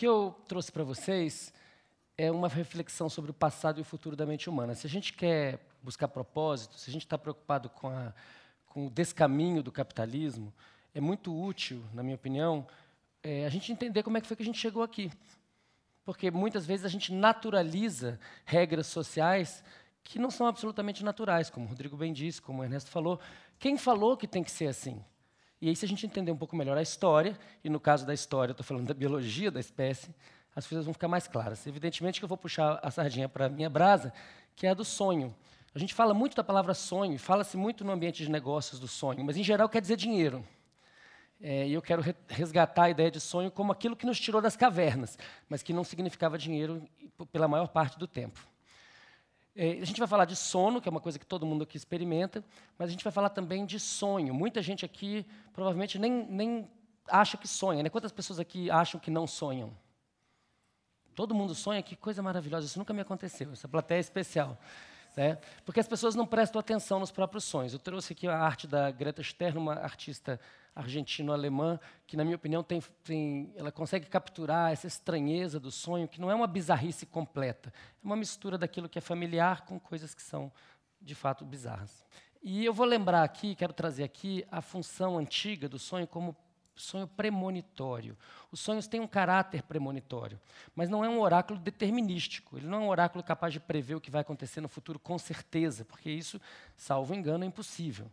que eu trouxe para vocês é uma reflexão sobre o passado e o futuro da mente humana. Se a gente quer buscar propósito, se a gente está preocupado com, a, com o descaminho do capitalismo, é muito útil, na minha opinião, é, a gente entender como é que foi que a gente chegou aqui. Porque muitas vezes a gente naturaliza regras sociais que não são absolutamente naturais, como o Rodrigo bem disse, como o Ernesto falou. Quem falou que tem que ser assim? E aí, se a gente entender um pouco melhor a história, e no caso da história, estou falando da biologia da espécie, as coisas vão ficar mais claras. Evidentemente que eu vou puxar a sardinha para a minha brasa, que é a do sonho. A gente fala muito da palavra sonho, fala-se muito no ambiente de negócios do sonho, mas em geral quer dizer dinheiro. É, e eu quero resgatar a ideia de sonho como aquilo que nos tirou das cavernas, mas que não significava dinheiro pela maior parte do tempo. É, a gente vai falar de sono, que é uma coisa que todo mundo aqui experimenta, mas a gente vai falar também de sonho. Muita gente aqui provavelmente nem, nem acha que sonha. Né? Quantas pessoas aqui acham que não sonham? Todo mundo sonha, que coisa maravilhosa, isso nunca me aconteceu, essa plateia é especial. Né? Porque as pessoas não prestam atenção nos próprios sonhos. Eu trouxe aqui a arte da Greta Stern, uma artista argentino-alemã, que, na minha opinião, tem, tem, ela consegue capturar essa estranheza do sonho, que não é uma bizarrice completa, é uma mistura daquilo que é familiar com coisas que são, de fato, bizarras. E eu vou lembrar aqui, quero trazer aqui, a função antiga do sonho como sonho premonitório. Os sonhos têm um caráter premonitório, mas não é um oráculo determinístico. Ele não é um oráculo capaz de prever o que vai acontecer no futuro com certeza, porque isso, salvo engano, é impossível.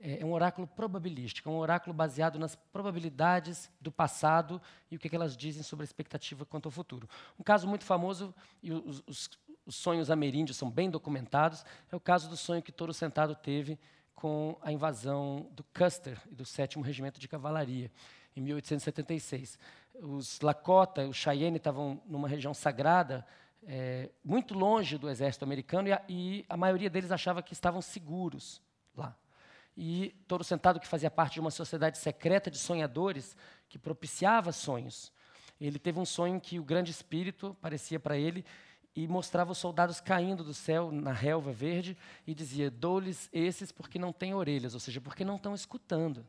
É, é um oráculo probabilístico, é um oráculo baseado nas probabilidades do passado e o que, elas dizem sobre a expectativa quanto ao futuro. Um caso muito famoso, e os, os, os sonhos ameríndios são bem documentados, é o caso do sonho que Toro Sentado teve com a invasão do Custer e do 7 Regimento de Cavalaria, em 1876. Os Lakota, os Cheyenne estavam numa região sagrada, é, muito longe do exército americano, e a, e a maioria deles achava que estavam seguros lá e Touro Sentado, que fazia parte de uma sociedade secreta de sonhadores que propiciava sonhos. Ele teve um sonho que o grande espírito parecia para ele e mostrava os soldados caindo do céu na relva verde e dizia: Dou-lhes esses porque não têm orelhas, ou seja, porque não estão escutando.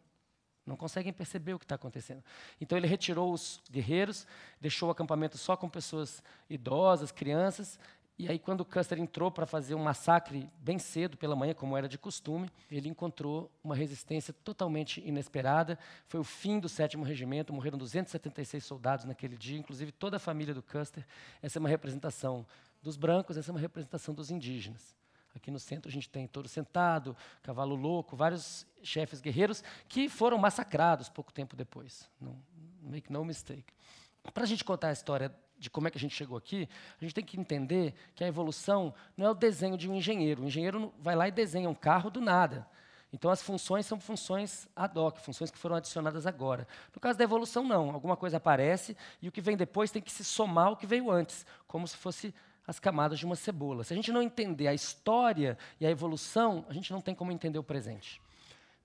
Não conseguem perceber o que está acontecendo. Então ele retirou os guerreiros, deixou o acampamento só com pessoas idosas, crianças, e aí, quando Custer entrou para fazer um massacre bem cedo pela manhã, como era de costume, ele encontrou uma resistência totalmente inesperada. Foi o fim do sétimo regimento, morreram 276 soldados naquele dia, inclusive toda a família do Custer. Essa é uma representação dos brancos, essa é uma representação dos indígenas. Aqui no centro a gente tem touro sentado, cavalo louco, vários chefes guerreiros que foram massacrados pouco tempo depois. Não, make no mistake. Para a gente contar a história de como é que a gente chegou aqui, a gente tem que entender que a evolução não é o desenho de um engenheiro. O engenheiro vai lá e desenha um carro do nada. Então, as funções são funções ad hoc, funções que foram adicionadas agora. No caso da evolução, não. Alguma coisa aparece e o que vem depois tem que se somar ao que veio antes, como se fosse as camadas de uma cebola. Se a gente não entender a história e a evolução, a gente não tem como entender o presente.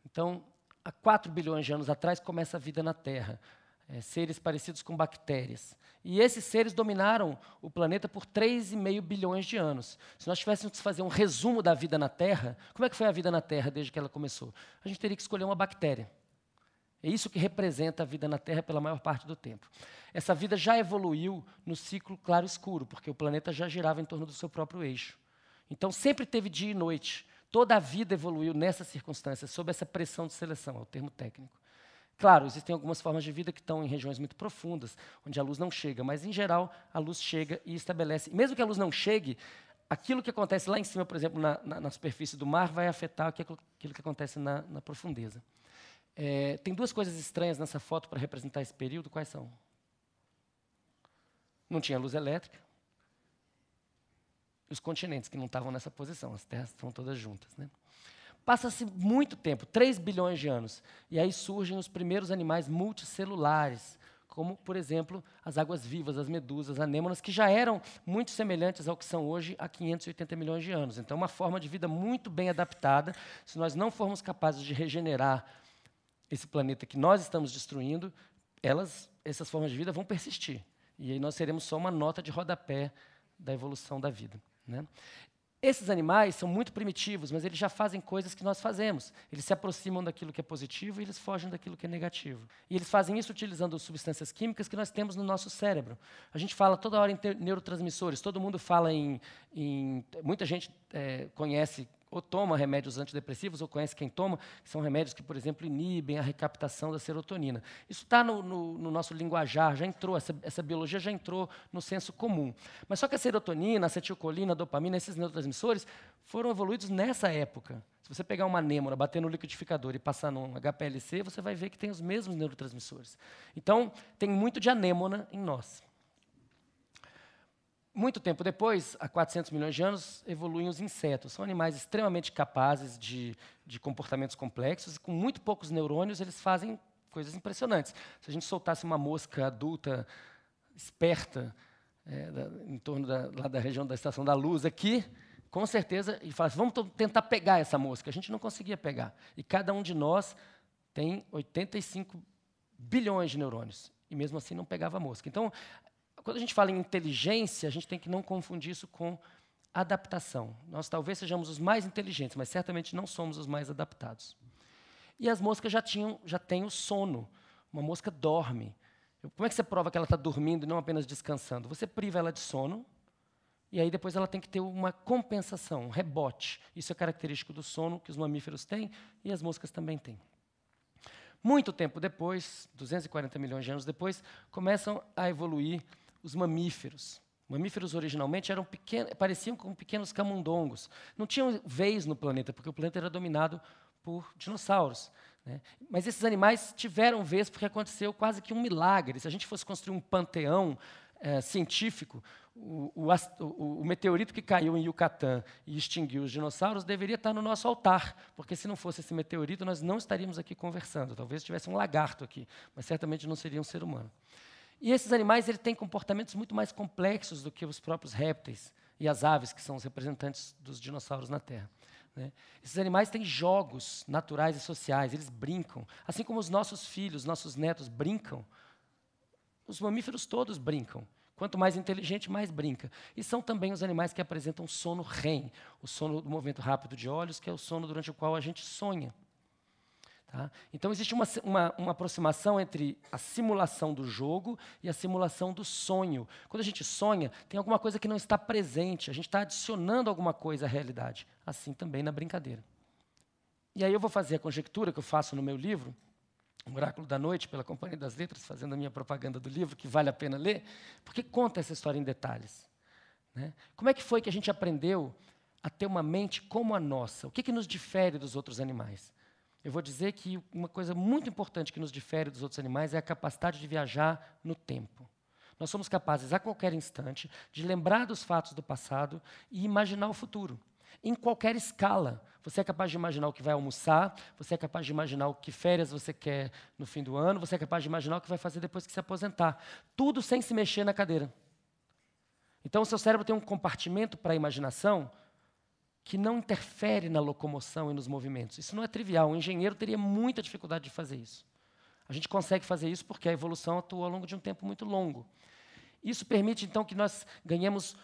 Então, há 4 bilhões de anos atrás começa a vida na Terra é, seres parecidos com bactérias. E esses seres dominaram o planeta por 3,5 bilhões de anos. Se nós tivéssemos que fazer um resumo da vida na Terra, como é que foi a vida na Terra desde que ela começou? A gente teria que escolher uma bactéria. É isso que representa a vida na Terra pela maior parte do tempo. Essa vida já evoluiu no ciclo claro-escuro, porque o planeta já girava em torno do seu próprio eixo. Então sempre teve dia e noite. Toda a vida evoluiu nessa circunstância, sob essa pressão de seleção, é o termo técnico. Claro, existem algumas formas de vida que estão em regiões muito profundas, onde a luz não chega, mas em geral a luz chega e estabelece. Mesmo que a luz não chegue, aquilo que acontece lá em cima, por exemplo, na, na, na superfície do mar, vai afetar aquilo, aquilo que acontece na, na profundeza. É, tem duas coisas estranhas nessa foto para representar esse período. Quais são? Não tinha luz elétrica. Os continentes que não estavam nessa posição, as terras estão todas juntas. Né? Passa-se muito tempo, 3 bilhões de anos, e aí surgem os primeiros animais multicelulares, como, por exemplo, as águas-vivas, as medusas, anêmonas, que já eram muito semelhantes ao que são hoje há 580 milhões de anos. Então, uma forma de vida muito bem adaptada. Se nós não formos capazes de regenerar esse planeta que nós estamos destruindo, elas, essas formas de vida vão persistir. E aí nós seremos só uma nota de rodapé da evolução da vida. Né? Esses animais são muito primitivos, mas eles já fazem coisas que nós fazemos. Eles se aproximam daquilo que é positivo e eles fogem daquilo que é negativo. E eles fazem isso utilizando substâncias químicas que nós temos no nosso cérebro. A gente fala toda hora em neurotransmissores, todo mundo fala em. em muita gente é, conhece ou toma remédios antidepressivos, ou conhece quem toma, que são remédios que, por exemplo, inibem a recaptação da serotonina. Isso está no, no, no, nosso linguajar, já entrou, essa, essa, biologia já entrou no senso comum. Mas só que a serotonina, a acetilcolina, a dopamina, esses neurotransmissores, foram evoluídos nessa época. Se você pegar uma anêmona, bater no liquidificador e passar num HPLC, você vai ver que tem os mesmos neurotransmissores. Então, tem muito de anêmona em nós. Muito tempo depois, há 400 milhões de anos, evoluem os insetos. São animais extremamente capazes de, de comportamentos complexos e, com muito poucos neurônios, eles fazem coisas impressionantes. Se a gente soltasse uma mosca adulta, esperta, é, da, em torno da, lá da região da Estação da Luz aqui, com certeza, e falasse, vamos tentar pegar essa mosca. A gente não conseguia pegar. E cada um de nós tem 85 bilhões de neurônios. E mesmo assim não pegava a mosca. Então, quando a gente fala em inteligência, a gente tem que não confundir isso com adaptação. Nós talvez sejamos os mais inteligentes, mas certamente não somos os mais adaptados. E as moscas já, tinham, já têm o sono. Uma mosca dorme. Como é que você prova que ela está dormindo e não apenas descansando? Você priva ela de sono, e aí depois ela tem que ter uma compensação, um rebote. Isso é característico do sono que os mamíferos têm e as moscas também têm. Muito tempo depois, 240 milhões de anos depois, começam a evoluir os mamíferos. Mamíferos originalmente eram pequenos, pareciam com pequenos camundongos. Não tinham vez no planeta, porque o planeta era dominado por dinossauros. Né? Mas esses animais tiveram vez porque aconteceu quase que um milagre. Se a gente fosse construir um panteão é, científico, o, o, o, meteorito que caiu em Yucatán e extinguiu os dinossauros deveria estar no nosso altar, porque se não fosse esse meteorito, nós não estaríamos aqui conversando. Talvez tivesse um lagarto aqui, mas certamente não seria um ser humano. E esses animais ele têm comportamentos muito mais complexos do que os próprios répteis e as aves, que são os representantes dos dinossauros na Terra. Né? Esses animais têm jogos naturais e sociais, eles brincam. Assim como os nossos filhos, nossos netos brincam, os mamíferos todos brincam. Quanto mais inteligente, mais brinca. E são também os animais que apresentam sono REM, o sono do movimento rápido de olhos, que é o sono durante o qual a gente sonha. Tá? Então, existe uma, uma, uma, aproximação entre a simulação do jogo e a simulação do sonho. Quando a gente sonha, tem alguma coisa que não está presente, a gente está adicionando alguma coisa à realidade. Assim também na brincadeira. E aí eu vou fazer a conjectura que eu faço no meu livro, O Oráculo da Noite, pela Companhia das Letras, fazendo a minha propaganda do livro, que vale a pena ler, porque conta essa história em detalhes. Né? Como é que foi que a gente aprendeu a ter uma mente como a nossa? O que, que nos difere dos outros animais? Eu vou dizer que uma coisa muito importante que nos difere dos outros animais é a capacidade de viajar no tempo. Nós somos capazes, a qualquer instante, de lembrar dos fatos do passado e imaginar o futuro. Em qualquer escala. Você é capaz de imaginar o que vai almoçar, você é capaz de imaginar o que férias você quer no fim do ano, você é capaz de imaginar o que vai fazer depois que se aposentar. Tudo sem se mexer na cadeira. Então, o seu cérebro tem um compartimento para a imaginação que não interfere na locomoção e nos movimentos. Isso não é trivial. Um engenheiro teria muita dificuldade de fazer isso. A gente consegue fazer isso porque a evolução atua ao longo de um tempo muito longo. Isso permite, então, que nós ganhemos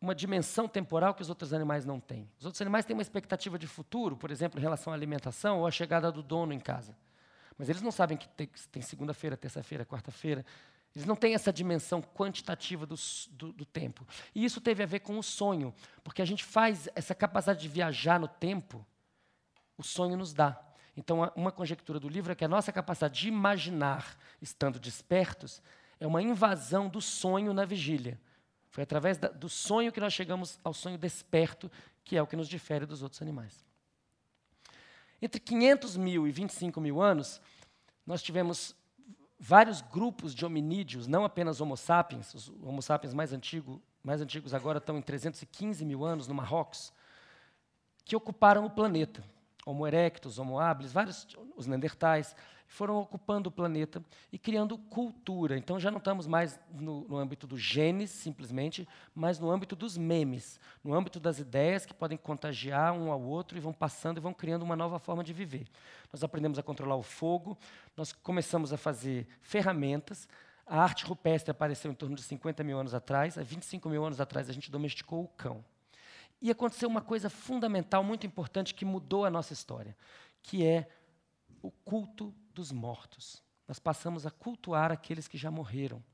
uma dimensão temporal que os outros animais não têm. Os outros animais têm uma expectativa de futuro, por exemplo, em relação à alimentação ou à chegada do dono em casa. Mas eles não sabem que tem, tem segunda-feira, terça-feira, quarta-feira. Eles não têm essa dimensão quantitativa do, do, do, tempo. E isso teve a ver com o sonho, porque a gente faz essa capacidade de viajar no tempo, o sonho nos dá. Então, uma conjectura do livro é que a nossa capacidade de imaginar, estando despertos, é uma invasão do sonho na vigília. Foi através da, do sonho que nós chegamos ao sonho desperto, que é o que nos difere dos outros animais. Entre 500 mil e 25 mil anos, nós tivemos vários grupos de hominídeos, não apenas Homo sapiens, os Homo sapiens mais, antigo, mais antigos agora estão em 315 mil anos no Marrocos, que ocuparam o planeta. Homo erectus, Homo habilis, vários, os neandertais, foram ocupando o planeta e criando cultura. Então já não estamos mais no, no, âmbito do genes, simplesmente, mas no âmbito dos memes, no âmbito das ideias que podem contagiar um ao outro e vão passando e vão criando uma nova forma de viver. Nós aprendemos a controlar o fogo, nós começamos a fazer ferramentas. A arte rupestre apareceu em torno de 50 mil anos atrás, há 25 mil anos atrás a gente domesticou o cão. E aconteceu uma coisa fundamental, muito importante, que mudou a nossa história, que é o culto dos mortos. Nós passamos a cultuar aqueles que já morreram.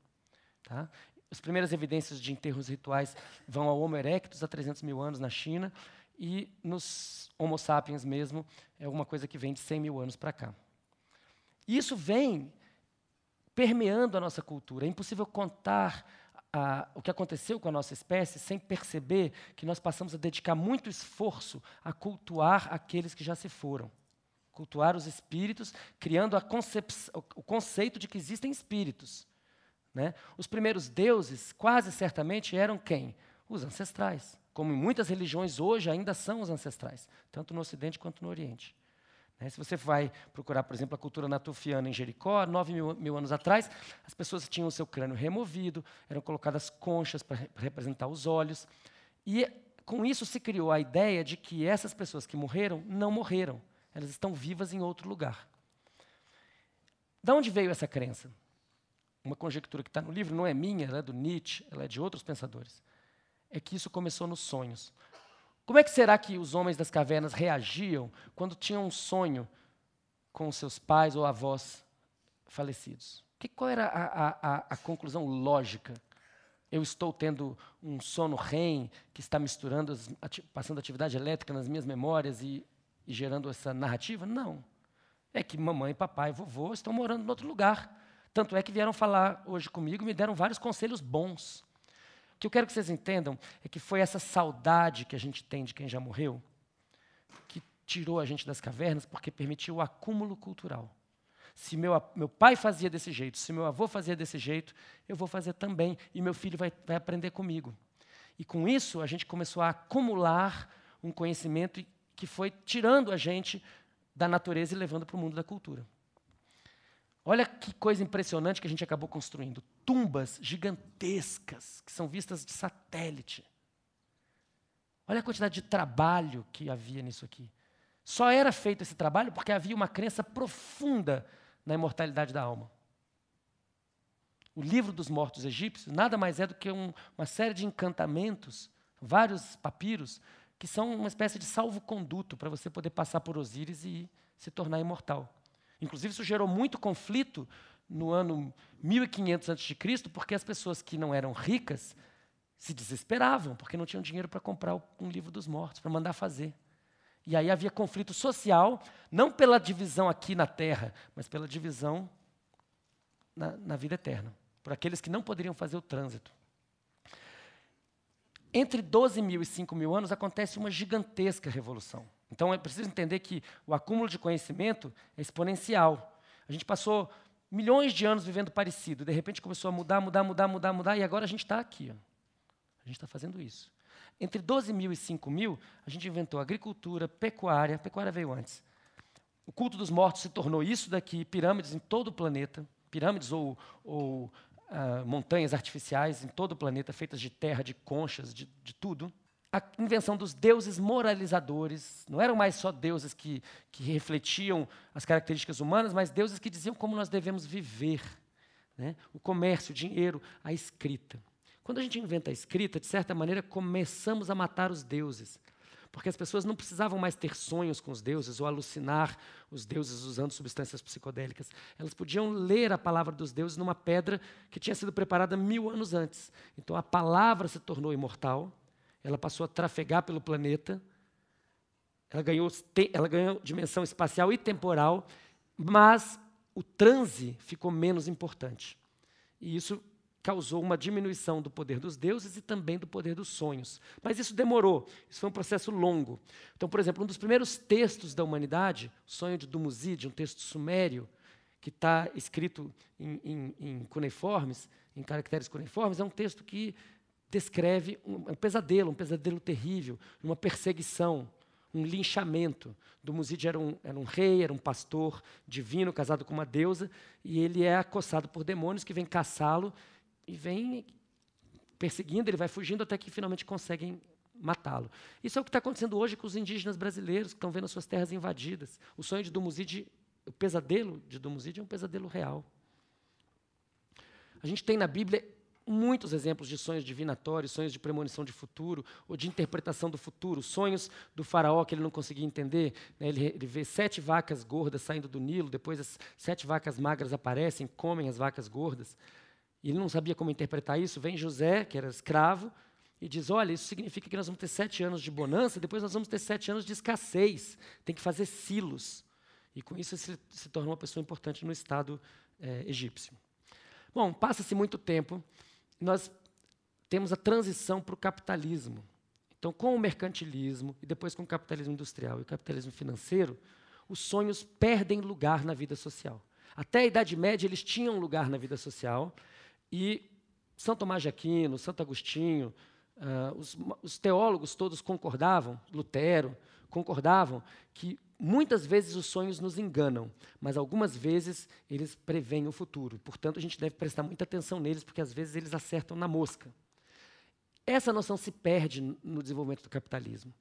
Tá? As primeiras evidências de enterros rituais vão ao Homo erectus, há 300 mil anos na China, e nos Homo sapiens mesmo, é alguma coisa que vem de 100 mil anos para cá. E isso vem permeando a nossa cultura. É impossível contar a, o que aconteceu com a nossa espécie sem perceber que nós passamos a dedicar muito esforço a cultuar aqueles que já se foram. Cultuar os espíritos, criando o conceito de que existem espíritos. Né? Os primeiros deuses, quase certamente, eram quem? Os ancestrais. Como em muitas religiões hoje ainda são os ancestrais, tanto no Ocidente quanto no Oriente. Né? Se você vai procurar, por exemplo, a cultura natufiana em Jericó, nove mil, mil, anos atrás, as pessoas tinham o seu crânio removido, eram colocadas conchas para representar os olhos. E com isso se criou a ideia de que essas pessoas que morreram não morreram, elas estão vivas em outro lugar. Da onde veio essa crença? Uma conjectura que está no livro não é minha, ela é do Nietzsche, ela é de outros pensadores. É que isso começou nos sonhos. Como é que será que os homens das cavernas reagiam quando tinham um sonho com seus pais ou avós falecidos? Que, qual era a, a, a, conclusão lógica? Eu estou tendo um sono REM que está misturando, ati passando atividade elétrica nas minhas memórias e, e gerando essa narrativa? Não. É que mamãe, papai e vovô estão morando em outro lugar. Tanto é que vieram falar hoje comigo e me deram vários conselhos bons que eu quero que vocês entendam é que foi essa saudade que a gente tem de quem já morreu que tirou a gente das cavernas porque permitiu o acúmulo cultural. Se meu, meu pai fazia desse jeito, se meu avô fazia desse jeito, eu vou fazer também, e meu filho vai, vai aprender comigo. E com isso, a gente começou a acumular um conhecimento que foi tirando a gente da natureza e levando para o mundo da cultura. Olha que coisa impressionante que a gente acabou construindo. Tumbas gigantescas, que são vistas de satélite. Olha a quantidade de trabalho que havia nisso aqui. Só era feito esse trabalho porque havia uma crença profunda na imortalidade da alma. O livro dos mortos egípcios nada mais é do que um, uma série de encantamentos, vários papiros, que são uma espécie de salvo-conduto para você poder passar por Osíris e se tornar imortal. Inclusive, isso gerou muito conflito no ano 1500 a.C., porque as pessoas que não eram ricas se desesperavam, porque não tinham dinheiro para comprar um livro dos mortos, para mandar fazer. E aí havia conflito social, não pela divisão aqui na terra, mas pela divisão na, na vida eterna, por aqueles que não poderiam fazer o trânsito. Entre 12 mil e 5 mil anos acontece uma gigantesca revolução. Então é preciso entender que o acúmulo de conhecimento é exponencial. A gente passou milhões de anos vivendo parecido, de repente começou a mudar, mudar, mudar, mudar, mudar, e agora a gente está aqui. Ó. A gente está fazendo isso. Entre 12 mil e 5 mil, a gente inventou agricultura, pecuária, pecuária veio antes. O culto dos mortos se tornou isso daqui, pirâmides em todo o planeta, pirâmides ou, ou uh, montanhas artificiais em todo o planeta, feitas de terra, de conchas, de, de tudo a invenção dos deuses moralizadores. Não eram mais só deuses que, que refletiam as características humanas, mas deuses que diziam como nós devemos viver. Né? O comércio, o dinheiro, a escrita. Quando a gente inventa a escrita, de certa maneira, começamos a matar os deuses. Porque as pessoas não precisavam mais ter sonhos com os deuses ou alucinar os deuses usando substâncias psicodélicas. Elas podiam ler a palavra dos deuses numa pedra que tinha sido preparada mil anos antes. Então a palavra se tornou imortal ela passou a trafegar pelo planeta, ela ganhou, ela ganhou dimensão espacial e temporal, mas o transe ficou menos importante. E isso causou uma diminuição do poder dos deuses e também do poder dos sonhos. Mas isso demorou, isso foi um processo longo. Então, por exemplo, um dos primeiros textos da humanidade, o Sonho de Dumuzid, um texto sumério, que está escrito em, em, em cuneiformes, em caracteres cuneiformes, é um texto que descreve um, um pesadelo, um pesadelo terrível, uma perseguição, um linchamento. Dumuzid era um, era um rei, era um pastor divino casado com uma deusa, e ele é acossado por demônios que vêm caçá-lo e vêm perseguindo, ele vai fugindo até que finalmente conseguem matá-lo. Isso é o que está acontecendo hoje com os indígenas brasileiros que estão vendo suas terras invadidas. O sonho de Dumuzid, o pesadelo de Dumuzid é um pesadelo real. A gente tem na Bíblia muitos exemplos de sonhos divinatórios, sonhos de premonição de futuro, ou de interpretação do futuro, sonhos do faraó que ele não conseguia entender. Né? Ele, ele, vê sete vacas gordas saindo do Nilo, depois as sete vacas magras aparecem, comem as vacas gordas. E ele não sabia como interpretar isso. Vem José, que era escravo, e diz: Olha, isso significa que nós vamos ter sete anos de bonança, depois nós vamos ter sete anos de escassez. Tem que fazer silos. E com isso ele se, torna uma pessoa importante no Estado é, egípcio. Bom, passa-se muito tempo, nós temos a transição para o capitalismo. Então, com o mercantilismo e depois com o capitalismo industrial e o capitalismo financeiro, os sonhos perdem lugar na vida social. Até a Idade Média eles tinham lugar na vida social e São Tomás de Aquino, Santo Agostinho, uh, os, os teólogos todos concordavam, Lutero, concordavam que muitas vezes os sonhos nos enganam, mas algumas vezes eles preveem o futuro. Portanto, a gente deve prestar muita atenção neles, porque às vezes eles acertam na mosca. Essa noção se perde no desenvolvimento do capitalismo.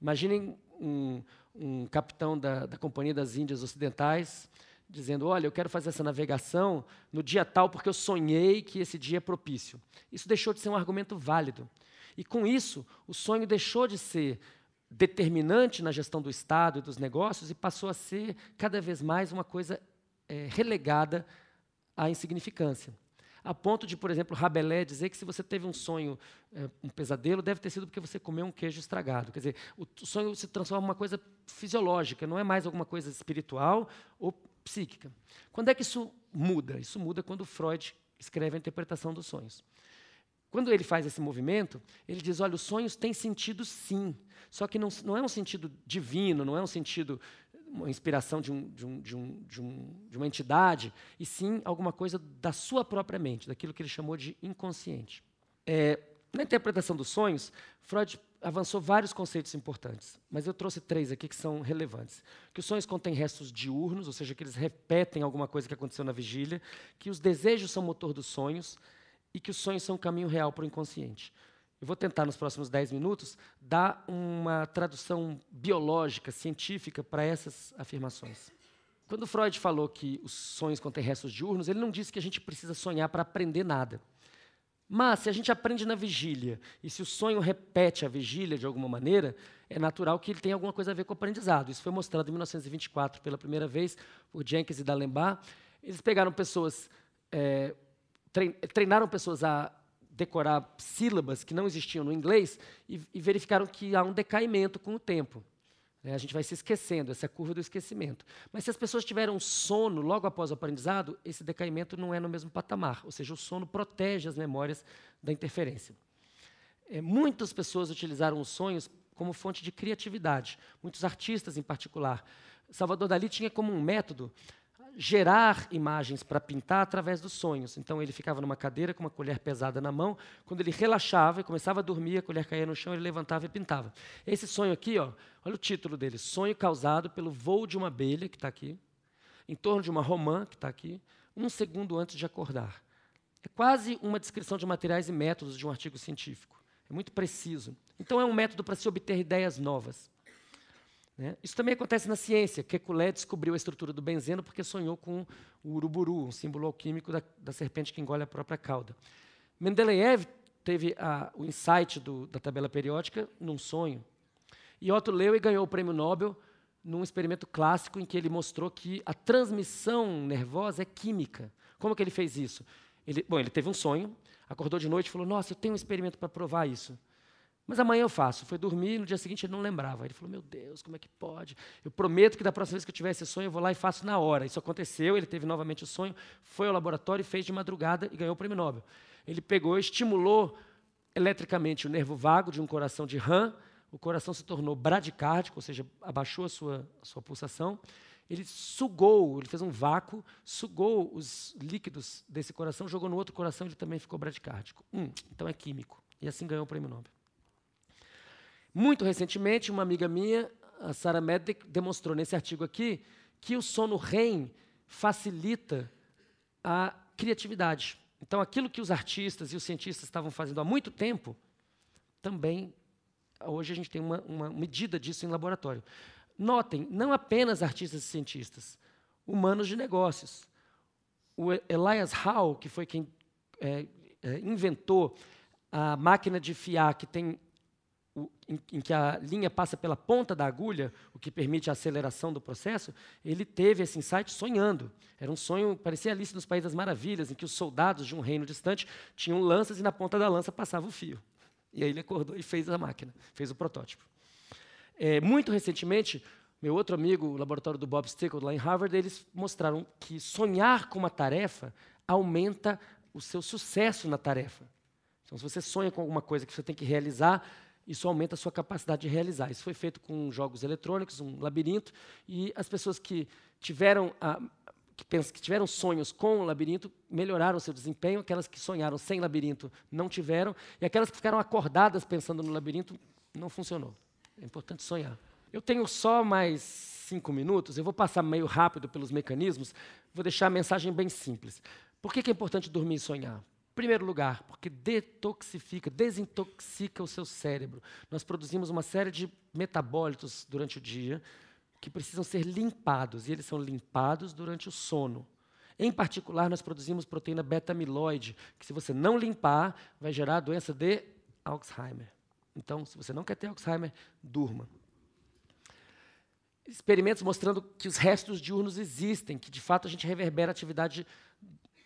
Imaginem um, um capitão da, da Companhia das Índias Ocidentais dizendo: Olha, eu quero fazer essa navegação no dia tal porque eu sonhei que esse dia é propício. Isso deixou de ser um argumento válido. E com isso, o sonho deixou de ser determinante na gestão do Estado e dos negócios e passou a ser cada vez mais uma coisa é, relegada à insignificância. A ponto de, por exemplo, Rabelais dizer que se você teve um sonho, é, um pesadelo, deve ter sido porque você comeu um queijo estragado. Quer dizer, o sonho se transforma em uma coisa fisiológica, não é mais alguma coisa espiritual ou psíquica. Quando é que isso muda? Isso muda quando Freud escreve a interpretação dos sonhos. Quando ele faz esse movimento, ele diz: olha, os sonhos têm sentido sim, só que não, não é um sentido divino, não é um sentido, uma inspiração de, um, de, um, de, um, de, um, uma entidade, e sim alguma coisa da sua própria mente, daquilo que ele chamou de inconsciente. É, na interpretação dos sonhos, Freud avançou vários conceitos importantes, mas eu trouxe três aqui que são relevantes. Que os sonhos contêm restos diurnos, ou seja, que eles repetem alguma coisa que aconteceu na vigília, que os desejos são motor dos sonhos, e que os sonhos são um caminho real para o inconsciente. Eu vou tentar, nos próximos 10 minutos, dar uma tradução biológica, científica, para essas afirmações. Quando Freud falou que os sonhos contêm restos diurnos, ele não disse que a gente precisa sonhar para aprender nada. Mas, se a gente aprende na vigília, e se o sonho repete a vigília de alguma maneira, é natural que ele tenha alguma coisa a ver com o aprendizado. Isso foi mostrado em 1924 pela primeira vez por Jenkins e D'Alembert. Eles pegaram pessoas é, treinaram pessoas a decorar sílabas que não existiam no inglês e, e verificaram que há um decaimento com o tempo. É, a gente vai se esquecendo, essa é a curva do esquecimento. Mas se as pessoas tiveram sono logo após o aprendizado, esse decaimento não é no mesmo patamar, ou seja, o sono protege as memórias da interferência. É, muitas pessoas utilizaram os sonhos como fonte de criatividade, muitos artistas em particular. Salvador Dali tinha como um método gerar imagens para pintar através dos sonhos. Então ele ficava numa cadeira com uma colher pesada na mão. Quando ele relaxava e começava a dormir, a colher caía no chão, ele levantava e pintava. Esse sonho aqui, ó, olha o título dele: Sonho causado pelo voo de uma abelha, que está aqui, em torno de uma romã, que está aqui, um segundo antes de acordar. É quase uma descrição de materiais e métodos de um artigo científico. É muito preciso. Então é um método para se obter ideias novas. Né? Isso também acontece na ciência. Kekulé descobriu a estrutura do benzeno porque sonhou com o uruburu, um símbolo alquímico da, da serpente que engole a própria cauda. Mendeleev teve a, o insight do, da tabela periódica num sonho. E Otto Loewi ganhou o prêmio Nobel num experimento clássico em que ele mostrou que a transmissão nervosa é química. Como que ele fez isso? Ele, bom, ele teve um sonho, acordou de noite e falou: Nossa, eu tenho um experimento para provar isso. Mas amanhã eu faço. Foi dormir, no dia seguinte ele não lembrava. Ele falou: Meu Deus, como é que pode? Eu prometo que da próxima vez que eu tiver esse sonho, eu vou lá e faço na hora. Isso aconteceu, ele teve novamente o sonho, foi ao laboratório, fez de madrugada e ganhou o prêmio Nobel. Ele pegou, estimulou eletricamente o nervo vago de um coração de rã, o coração se tornou bradicárdico, ou seja, abaixou a sua, a sua pulsação. Ele sugou, ele fez um vácuo, sugou os líquidos desse coração, jogou no outro coração, ele também ficou bradicárdico. Hum, então é químico. E assim ganhou o prêmio Nobel. Muito recentemente, uma amiga minha, a Sarah Medek, demonstrou nesse artigo aqui que o sono REM facilita a criatividade. Então, aquilo que os artistas e os cientistas estavam fazendo há muito tempo, também hoje a gente tem uma, uma medida disso em laboratório. Notem, não apenas artistas e cientistas, humanos de negócios. O Elias Howe, que foi quem é, é, inventou a máquina de fiar que tem o, em, em, que a linha passa pela ponta da agulha, o que permite a aceleração do processo, ele teve esse insight sonhando. Era um sonho, parecia Alice nos Países das Maravilhas, em que os soldados de um reino distante tinham lanças e na ponta da lança passava o fio. E aí ele acordou e fez a máquina, fez o protótipo. É, muito recentemente, meu outro amigo, o laboratório do Bob Stickle, lá em Harvard, eles mostraram que sonhar com uma tarefa aumenta o seu sucesso na tarefa. Então, se você sonha com alguma coisa que você tem que realizar, isso aumenta a sua capacidade de realizar. Isso foi feito com jogos eletrônicos, um labirinto, e as pessoas que tiveram, a, que, pensam, que tiveram sonhos com o labirinto melhoraram seu desempenho, aquelas que sonharam sem labirinto não tiveram, e aquelas que ficaram acordadas pensando no labirinto não funcionou. É importante sonhar. Eu tenho só mais cinco minutos, eu vou passar meio rápido pelos mecanismos, vou deixar a mensagem bem simples. Por que, é importante dormir e sonhar? Primeiro lugar, porque detoxifica, desintoxica o seu cérebro. Nós produzimos uma série de metabólitos durante o dia que precisam ser limpados, e eles são limpados durante o sono. Em particular, nós produzimos proteína beta-amiloide, que se você não limpar, vai gerar a doença de Alzheimer. Então, se você não quer ter Alzheimer, durma experimentos mostrando que os restos diurnos existem, que de fato a gente reverbera atividade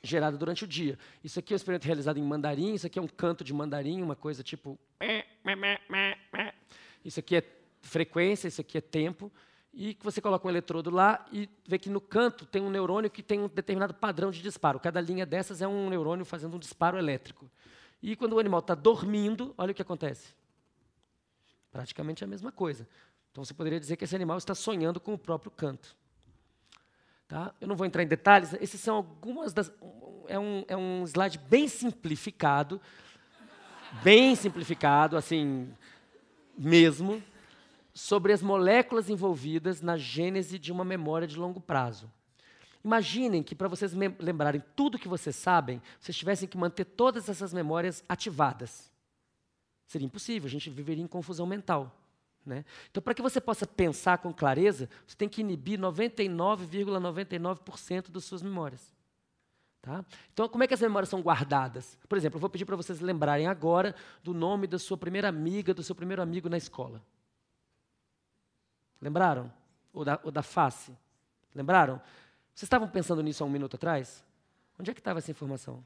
gerada durante o dia. Isso aqui é um experimento realizado em mandarim, isso aqui é um canto de mandarim, uma coisa tipo. Isso aqui é frequência, isso aqui é tempo. E você coloca um eletrodo lá e vê que no canto tem um neurônio que tem um determinado padrão de disparo. Cada linha dessas é um neurônio fazendo um disparo elétrico. E quando o animal está dormindo, olha o que acontece. Praticamente a mesma coisa. Então você poderia dizer que esse animal está sonhando com o próprio canto. Tá? Eu não vou entrar em detalhes, esses são algumas das. É um, é um slide bem simplificado, bem simplificado, assim, mesmo, sobre as moléculas envolvidas na gênese de uma memória de longo prazo. Imaginem que, para vocês lembrarem tudo que vocês sabem, vocês tivessem que manter todas essas memórias ativadas. Seria impossível, a gente viveria em confusão mental. Né? Então, para que você possa pensar com clareza, você tem que inibir 99,99% ,99 das suas memórias. Tá? Então, como é que as memórias são guardadas? Por exemplo, eu vou pedir para vocês lembrarem agora do nome da sua primeira amiga, do seu primeiro amigo na escola. Lembraram? Ou da, ou da face? Lembraram? Vocês estavam pensando nisso há um minuto atrás? Onde é que estava essa informação?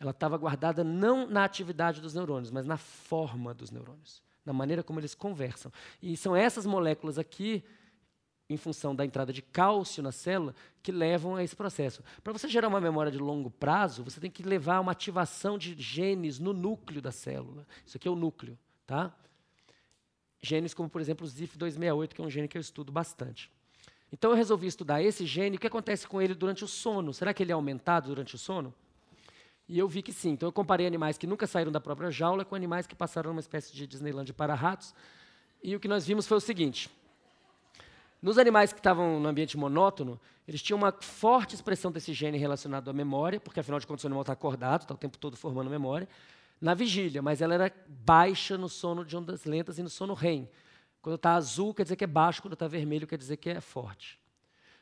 Ela estava guardada não na atividade dos neurônios, mas na forma dos neurônios na maneira como eles conversam. E são essas moléculas aqui, em função da entrada de cálcio na célula, que levam a esse processo. Para você gerar uma memória de longo prazo, você tem que levar uma ativação de genes no núcleo da célula. Isso aqui é o núcleo, tá? Genes como, por exemplo, o ZIF268, que é um gene que eu estudo bastante. Então eu resolvi estudar esse gene, o que acontece com ele durante o sono? Será que ele é aumentado durante o sono? E eu vi que sim. Então eu comparei animais que nunca saíram da própria jaula com animais que passaram numa espécie de Disneyland para ratos. E o que nós vimos foi o seguinte: nos animais que estavam no ambiente monótono, eles tinham uma forte expressão desse gene relacionado à memória, porque afinal de contas o animal está acordado, está o tempo todo formando memória, na vigília, mas ela era baixa no sono de ondas lentas e no sono REM. Quando está azul, quer dizer que é baixo, quando está vermelho, quer dizer que é forte.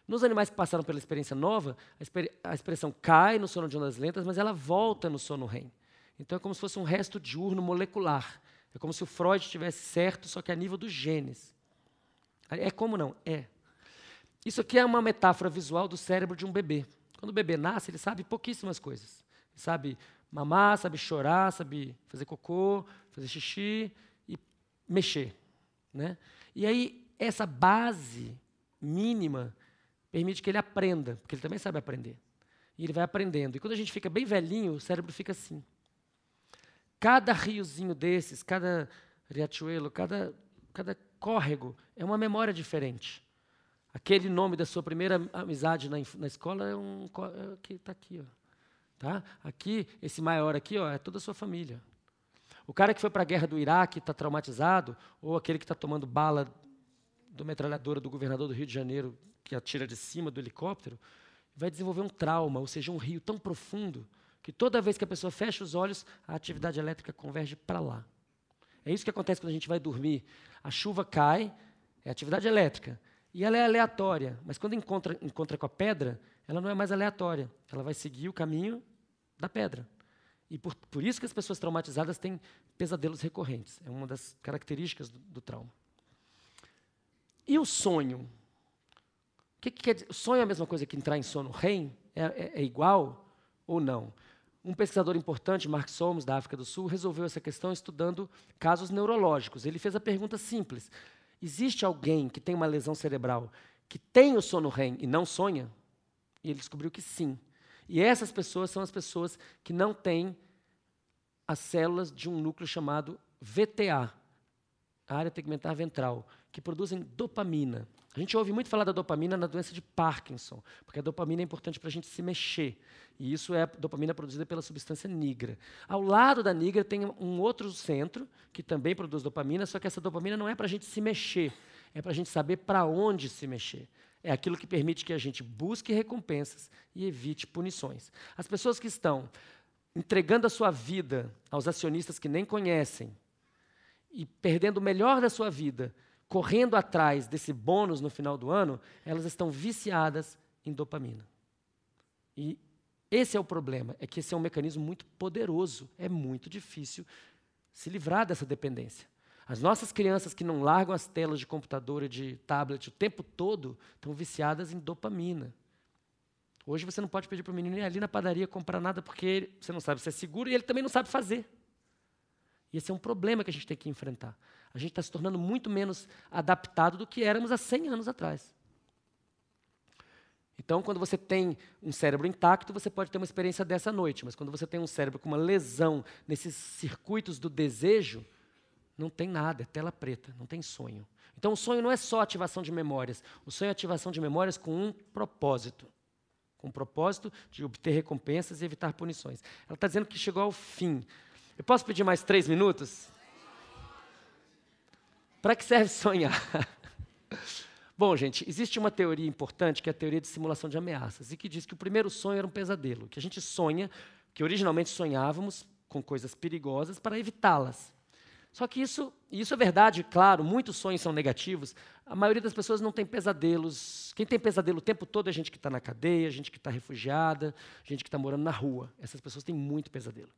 Nos animais que passaram pela experiência nova, a, expressão cai no sono de ondas lentas, mas ela volta no sono REM. Então é como se fosse um resto diurno molecular. É como se o Freud estivesse certo, só que a nível dos genes. É como não? É. Isso aqui é uma metáfora visual do cérebro de um bebê. Quando o bebê nasce, ele sabe pouquíssimas coisas. Ele sabe mamar, sabe chorar, sabe fazer cocô, fazer xixi e mexer. Né? E aí, essa base mínima permite que ele aprenda, porque ele também sabe aprender. E ele vai aprendendo. E quando a gente fica bem velhinho, o cérebro fica assim. Cada riozinho desses, cada riachuelo, cada, cada córrego é uma memória diferente. Aquele nome da sua primeira amizade na, na escola é um é, que está aqui, ó. Tá? Aqui, esse maior aqui, ó, é toda a sua família. O cara que foi para a guerra do Iraque está traumatizado, ou aquele que está tomando bala do metralhadora do governador do Rio de Janeiro que atira de cima do helicóptero, vai desenvolver um trauma, ou seja, um rio tão profundo que toda vez que a pessoa fecha os olhos, a atividade elétrica converge para lá. É isso que acontece quando a gente vai dormir. A chuva cai, é atividade elétrica, e ela é aleatória, mas quando encontra, encontra com a pedra, ela não é mais aleatória. Ela vai seguir o caminho da pedra. E por, por isso que as pessoas traumatizadas têm pesadelos recorrentes. É uma das características do, do trauma. E o sonho? O que, que quer dizer? Sonho é a mesma coisa que entrar em sono REM? É, é, é igual ou não? Um pesquisador importante, Mark Solms, da África do Sul, resolveu essa questão estudando casos neurológicos. Ele fez a pergunta simples: existe alguém que tem uma lesão cerebral que tem o sono REM e não sonha? E ele descobriu que sim. E essas pessoas são as pessoas que não têm as células de um núcleo chamado VTA, a área tegmentar ventral, que produzem dopamina. A gente ouve muito falar da dopamina na doença de Parkinson, porque a dopamina é importante para a gente se mexer. E isso é dopamina produzida pela substância nigra. Ao lado da nigra tem um outro centro que também produz dopamina, só que essa dopamina não é para a gente se mexer, é para a gente saber para onde se mexer. É aquilo que permite que a gente busque recompensas e evite punições. As pessoas que estão entregando a sua vida aos acionistas que nem conhecem e perdendo o melhor da sua vida, correndo atrás desse bônus no final do ano, elas estão viciadas em dopamina. E esse é o problema, é que esse é um mecanismo muito poderoso, é muito difícil se livrar dessa dependência. As nossas crianças que não largam as telas de computador e de tablet o tempo todo estão viciadas em dopamina. Hoje você não pode pedir para o menino ir ali na padaria comprar nada porque você não sabe se é seguro e ele também não sabe fazer. E esse é um problema que a gente tem que enfrentar. A gente está se tornando muito menos adaptado do que éramos há 100 anos atrás. Então, quando você tem um cérebro intacto, você pode ter uma experiência dessa noite, mas quando você tem um cérebro com uma lesão nesses circuitos do desejo, não tem nada, é tela preta, não tem sonho. Então o sonho não é só ativação de memórias, o sonho é ativação de memórias com um propósito. Com o propósito de obter recompensas e evitar punições. Ela está dizendo que chegou ao fim. Eu posso pedir mais três minutos? Para que serve sonhar? Bom, gente, existe uma teoria importante que é a teoria de simulação de ameaças, e que diz que o primeiro sonho era um pesadelo, que a gente sonha, que originalmente sonhávamos com coisas perigosas para evitá-las. Só que isso, isso é verdade, claro, muitos sonhos são negativos. A maioria das pessoas não tem pesadelos. Quem tem pesadelo o tempo todo é gente que está na cadeia, gente que está refugiada, gente que está morando na rua. Essas pessoas têm muito pesadelo.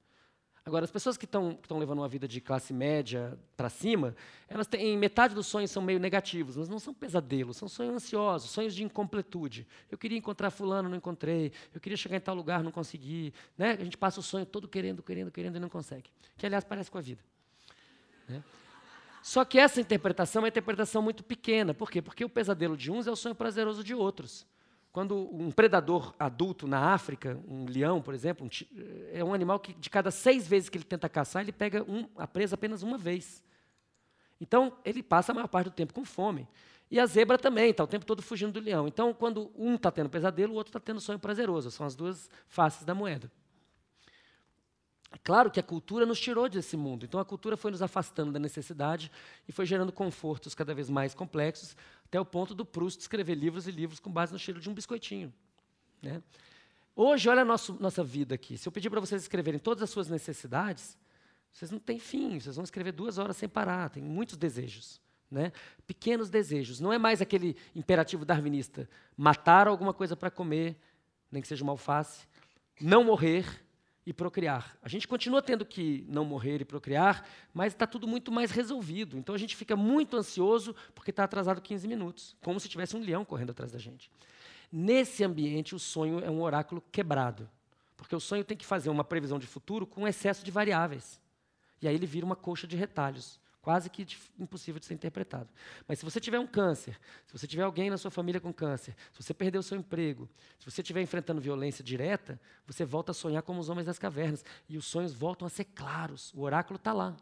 Agora, as pessoas que estão levando uma vida de classe média para cima, elas têm metade dos sonhos são meio negativos, mas não são pesadelos, são sonhos ansiosos, sonhos de incompletude. Eu queria encontrar fulano, não encontrei. Eu queria chegar em tal lugar, não consegui. Né? A gente passa o sonho todo querendo, querendo, querendo e não consegue. Que aliás parece com a vida. Né? Só que essa interpretação é uma interpretação muito pequena. Por quê? Porque o pesadelo de uns é o sonho prazeroso de outros. Quando um predador adulto na África, um leão, por exemplo, um é um animal que de cada seis vezes que ele tenta caçar, ele pega um, a presa apenas uma vez. Então, ele passa a maior parte do tempo com fome. E a zebra também, está o tempo todo fugindo do leão. Então, quando um está tendo pesadelo, o outro está tendo sonho prazeroso. São as duas faces da moeda. Claro que a cultura nos tirou desse mundo, então a cultura foi nos afastando da necessidade e foi gerando confortos cada vez mais complexos, até o ponto do Proust escrever livros e livros com base no cheiro de um biscoitinho. Né? Hoje, olha a nosso, nossa vida aqui. Se eu pedir para vocês escreverem todas as suas necessidades, vocês não têm fim, vocês vão escrever duas horas sem parar, tem muitos desejos. Né? Pequenos desejos. Não é mais aquele imperativo darwinista: matar alguma coisa para comer, nem que seja uma alface, não morrer e procriar. A gente continua tendo que não morrer e procriar, mas está tudo muito mais resolvido. Então a gente fica muito ansioso porque está atrasado 15 minutos, como se tivesse um leão correndo atrás da gente. Nesse ambiente, o sonho é um oráculo quebrado, porque o sonho tem que fazer uma previsão de futuro com excesso de variáveis. E aí ele vira uma coxa de retalhos quase que impossível de ser interpretado. Mas se você tiver um câncer, se você tiver alguém na sua família com câncer, se você perdeu o seu emprego, se você estiver enfrentando violência direta, você volta a sonhar como os homens das cavernas. E os sonhos voltam a ser claros. O oráculo está lá.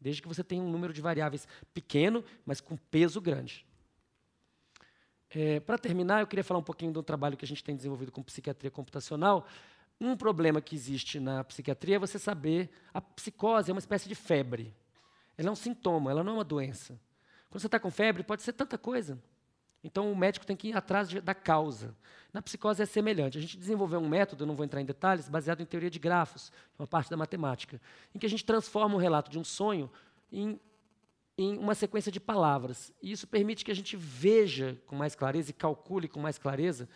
Desde que você tenha um número de variáveis pequeno, mas com peso grande. É, Para terminar, eu queria falar um pouquinho do trabalho que a gente tem desenvolvido com psiquiatria computacional. Um problema que existe na psiquiatria é você saber a psicose é uma espécie de febre. Ela é um sintoma, ela não é uma doença. Quando você está com febre, pode ser tanta coisa. Então, o médico tem que ir atrás de, da causa. Na psicose é semelhante. A gente desenvolveu um método, não vou entrar em detalhes, baseado em teoria de grafos, uma parte da matemática, em que a gente transforma o relato de um sonho em, em uma sequência de palavras. E isso permite que a gente veja com mais clareza e calcule com mais clareza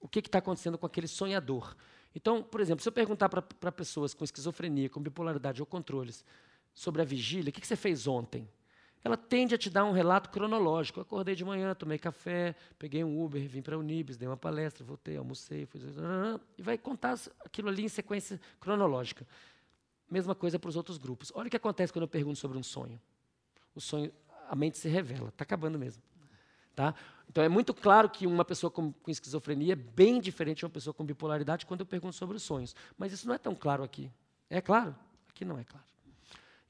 o que está acontecendo com aquele sonhador. Então, por exemplo, se eu perguntar para pessoas com esquizofrenia, com bipolaridade ou controles sobre a vigília, o que, você fez ontem? Ela tende a te dar um relato cronológico. Eu acordei de manhã, tomei café, peguei um Uber, vim para a Unibis, dei uma palestra, voltei, almocei, e vai contar aquilo ali em sequência cronológica. Mesma coisa para os outros grupos. Olha o que acontece quando eu pergunto sobre um sonho. O sonho, a mente se revela. Está acabando mesmo. Tá? Então é muito claro que uma pessoa com, com, esquizofrenia é bem diferente de uma pessoa com bipolaridade quando eu pergunto sobre os sonhos. Mas isso não é tão claro aqui. É claro? Aqui não é claro.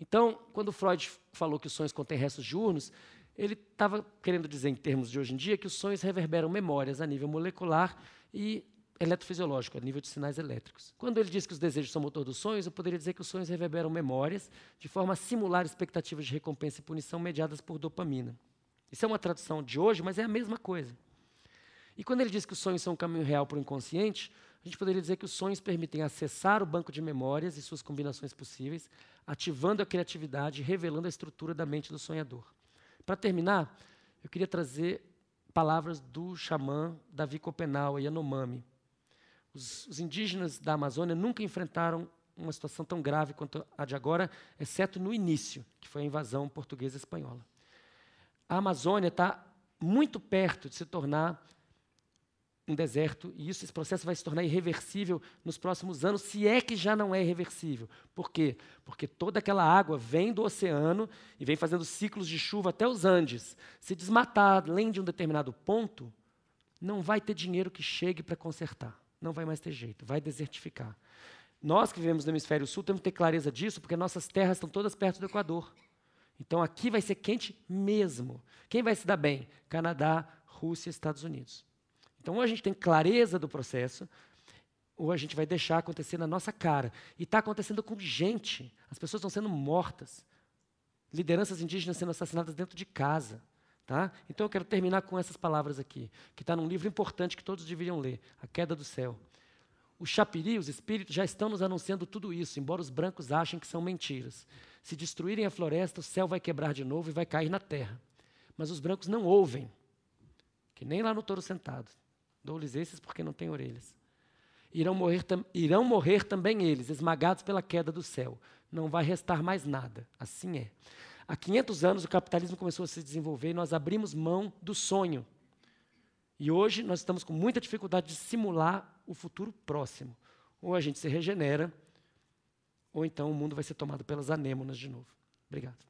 Então, quando Freud falou que os sonhos contêm restos diurnos, ele estava querendo dizer, em termos de hoje em dia, que os sonhos reverberam memórias a nível molecular e eletrofisiológico, a nível de sinais elétricos. Quando ele diz que os desejos são motor dos sonhos, eu poderia dizer que os sonhos reverberam memórias de forma a simular expectativas de recompensa e punição mediadas por dopamina. Isso é uma tradução de hoje, mas é a mesma coisa. E quando ele diz que os sonhos são um caminho real para o inconsciente, a gente poderia dizer que os sonhos permitem acessar o banco de memórias e suas combinações possíveis, ativando a criatividade e revelando a estrutura da mente do sonhador. Para terminar, eu queria trazer palavras do xamã Davi Copenau, Yanomami. Os, os indígenas da Amazônia nunca enfrentaram uma situação tão grave quanto a de agora, exceto no início, que foi a invasão portuguesa espanhola a Amazônia está muito perto de se tornar um deserto, e isso, esse processo vai se tornar irreversível nos próximos anos, se é que já não é irreversível. Por quê? Porque toda aquela água vem do oceano e vem fazendo ciclos de chuva até os Andes. Se desmatar além de um determinado ponto, não vai ter dinheiro que chegue para consertar. Não vai mais ter jeito, vai desertificar. Nós que vivemos no hemisfério sul temos que ter clareza disso, porque nossas terras estão todas perto do Equador. Então aqui vai ser quente mesmo. Quem vai se dar bem? Canadá, Rússia, Estados Unidos. Então ou a gente tem clareza do processo, ou a gente vai deixar acontecer na nossa cara. E está acontecendo com gente. As pessoas estão sendo mortas. Lideranças indígenas sendo assassinadas dentro de casa. Tá? Então eu quero terminar com essas palavras aqui, que está num livro importante que todos deveriam ler, A Queda do Céu. Os chapiri, os espíritos, já estão nos anunciando tudo isso, embora os brancos achem que são mentiras. Se destruírem a floresta, o céu vai quebrar de novo e vai cair na terra. Mas os brancos não ouvem, que nem lá no touro sentado. Dou-lhes esses porque não têm orelhas. Irão morrer, irão morrer também eles, esmagados pela queda do céu. Não vai restar mais nada. Assim é. Há 500 anos o capitalismo começou a se desenvolver e nós abrimos mão do sonho. E hoje nós estamos com muita dificuldade de simular o futuro próximo. Ou a gente se regenera, ou então o mundo vai ser tomado pelas anêmonas de novo. Obrigado.